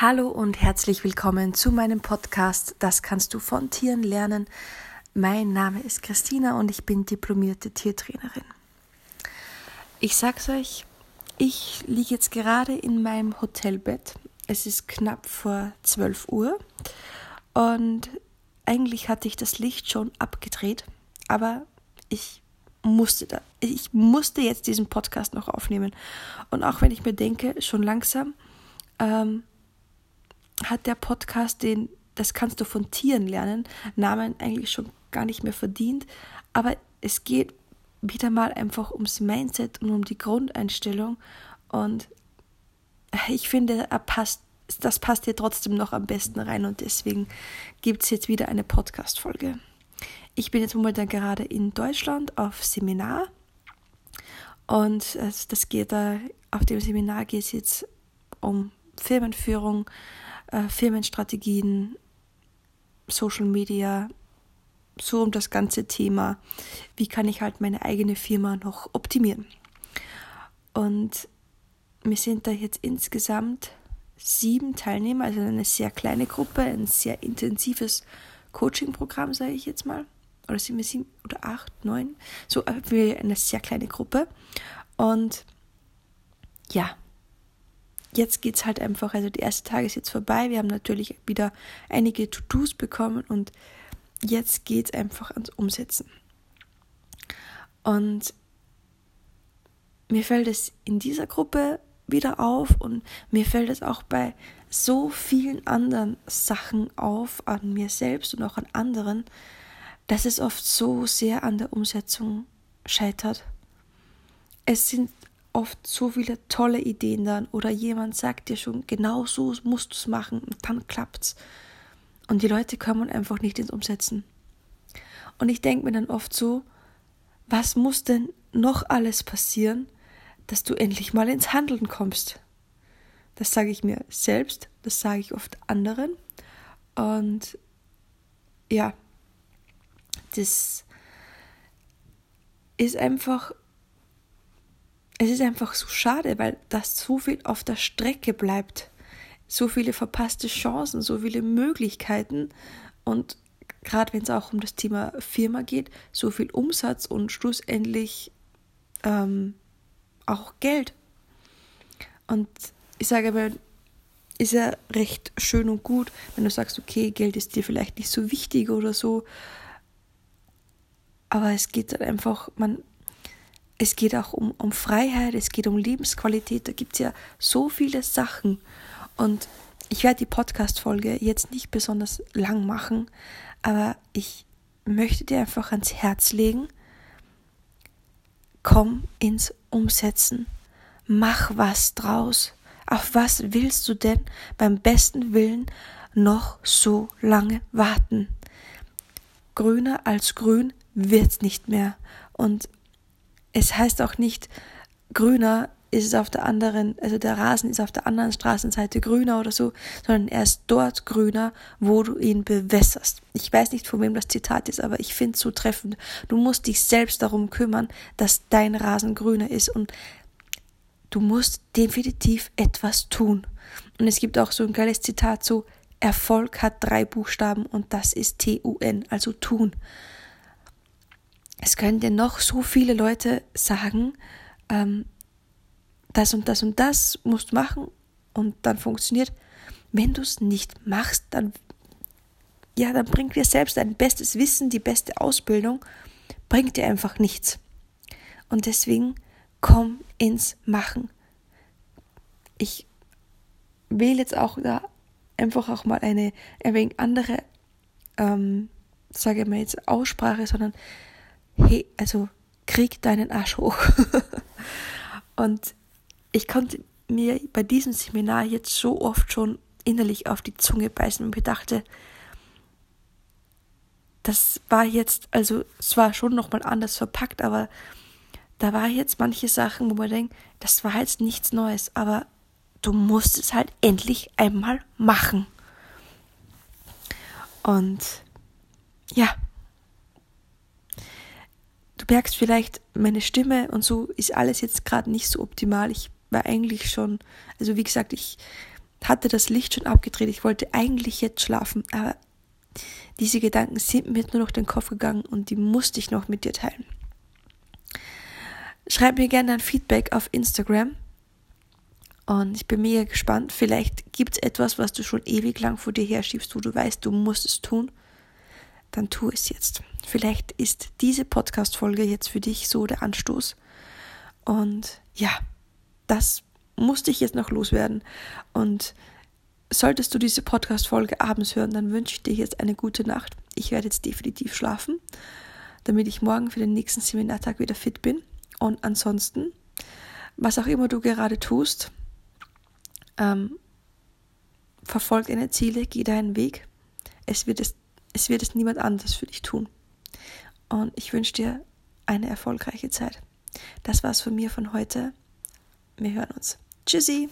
Hallo und herzlich willkommen zu meinem Podcast Das kannst du von Tieren lernen. Mein Name ist Christina und ich bin diplomierte Tiertrainerin. Ich sag's euch, ich liege jetzt gerade in meinem Hotelbett. Es ist knapp vor 12 Uhr und eigentlich hatte ich das Licht schon abgedreht, aber ich musste da, ich musste jetzt diesen Podcast noch aufnehmen. Und auch wenn ich mir denke, schon langsam, ähm, hat der Podcast den Das kannst du von Tieren lernen Namen eigentlich schon gar nicht mehr verdient. Aber es geht wieder mal einfach ums Mindset und um die Grundeinstellung. Und ich finde, er passt, das passt hier trotzdem noch am besten rein. Und deswegen gibt es jetzt wieder eine Podcast-Folge. Ich bin jetzt momentan gerade in Deutschland auf Seminar. Und das geht da, auf dem Seminar geht es jetzt um Firmenführung, äh, Firmenstrategien, Social Media, so um das ganze Thema, wie kann ich halt meine eigene Firma noch optimieren. Und wir sind da jetzt insgesamt sieben Teilnehmer, also eine sehr kleine Gruppe, ein sehr intensives Coaching-Programm, sage ich jetzt mal. Oder sind wir sieben oder acht, neun? So, wir eine sehr kleine Gruppe. Und ja, jetzt geht es halt einfach, also der erste Tag ist jetzt vorbei. Wir haben natürlich wieder einige To-Dos bekommen und jetzt geht es einfach ans Umsetzen. Und mir fällt es in dieser Gruppe wieder auf und mir fällt es auch bei so vielen anderen Sachen auf, an mir selbst und auch an anderen, dass es oft so sehr an der Umsetzung scheitert. Es sind oft so viele tolle Ideen dann oder jemand sagt dir schon, genau so musst du es machen und dann klappt's. Und die Leute kommen einfach nicht ins Umsetzen. Und ich denke mir dann oft so, was muss denn noch alles passieren, dass du endlich mal ins Handeln kommst? Das sage ich mir selbst, das sage ich oft anderen. Und ja, das ist einfach es ist einfach so schade, weil das so viel auf der Strecke bleibt. So viele verpasste Chancen, so viele Möglichkeiten und gerade wenn es auch um das Thema Firma geht, so viel Umsatz und schlussendlich ähm, auch Geld. Und ich sage aber, ist ja recht schön und gut, wenn du sagst, okay, Geld ist dir vielleicht nicht so wichtig oder so. Aber es geht dann einfach, man es geht auch um, um Freiheit, es geht um Lebensqualität, da gibt es ja so viele Sachen. Und ich werde die Podcast-Folge jetzt nicht besonders lang machen, aber ich möchte dir einfach ans Herz legen, komm ins Umsetzen, mach was draus. Auf was willst du denn beim besten Willen noch so lange warten? Grüner als grün wird's nicht mehr. Und es heißt auch nicht, grüner ist es auf der anderen, also der Rasen ist auf der anderen Straßenseite grüner oder so, sondern er ist dort grüner, wo du ihn bewässerst. Ich weiß nicht, von wem das Zitat ist, aber ich finde es so treffend. Du musst dich selbst darum kümmern, dass dein Rasen grüner ist und du musst definitiv etwas tun. Und es gibt auch so ein geiles Zitat so, Erfolg hat drei Buchstaben und das ist T-U-N, also tun es können dir noch so viele Leute sagen, ähm, das und das und das musst du machen und dann funktioniert. Wenn du es nicht machst, dann ja, dann bringt dir selbst dein bestes Wissen, die beste Ausbildung, bringt dir einfach nichts. Und deswegen komm ins Machen. Ich wähle jetzt auch da einfach auch mal eine ein wenig andere, ähm, sage ich mal jetzt Aussprache, sondern hey, also krieg deinen Arsch hoch. und ich konnte mir bei diesem Seminar jetzt so oft schon innerlich auf die Zunge beißen und bedachte, das war jetzt, also es war schon nochmal anders verpackt, aber da war jetzt manche Sachen, wo man denkt, das war jetzt nichts Neues, aber du musst es halt endlich einmal machen. Und ja, merkst vielleicht, meine Stimme und so ist alles jetzt gerade nicht so optimal. Ich war eigentlich schon, also wie gesagt, ich hatte das Licht schon abgedreht. Ich wollte eigentlich jetzt schlafen, aber diese Gedanken sind mir nur noch den Kopf gegangen und die musste ich noch mit dir teilen. Schreib mir gerne ein Feedback auf Instagram. Und ich bin mega gespannt. Vielleicht gibt es etwas, was du schon ewig lang vor dir herschiebst, wo du weißt, du musst es tun. Dann tu es jetzt. Vielleicht ist diese Podcast-Folge jetzt für dich so der Anstoß. Und ja, das musste ich jetzt noch loswerden. Und solltest du diese Podcast-Folge abends hören, dann wünsche ich dir jetzt eine gute Nacht. Ich werde jetzt definitiv schlafen, damit ich morgen für den nächsten Seminartag wieder fit bin. Und ansonsten, was auch immer du gerade tust, ähm, verfolg deine Ziele, geh deinen Weg. Es wird es, es wird es niemand anders für dich tun. Und ich wünsche dir eine erfolgreiche Zeit. Das war's von mir von heute. Wir hören uns. Tschüssi!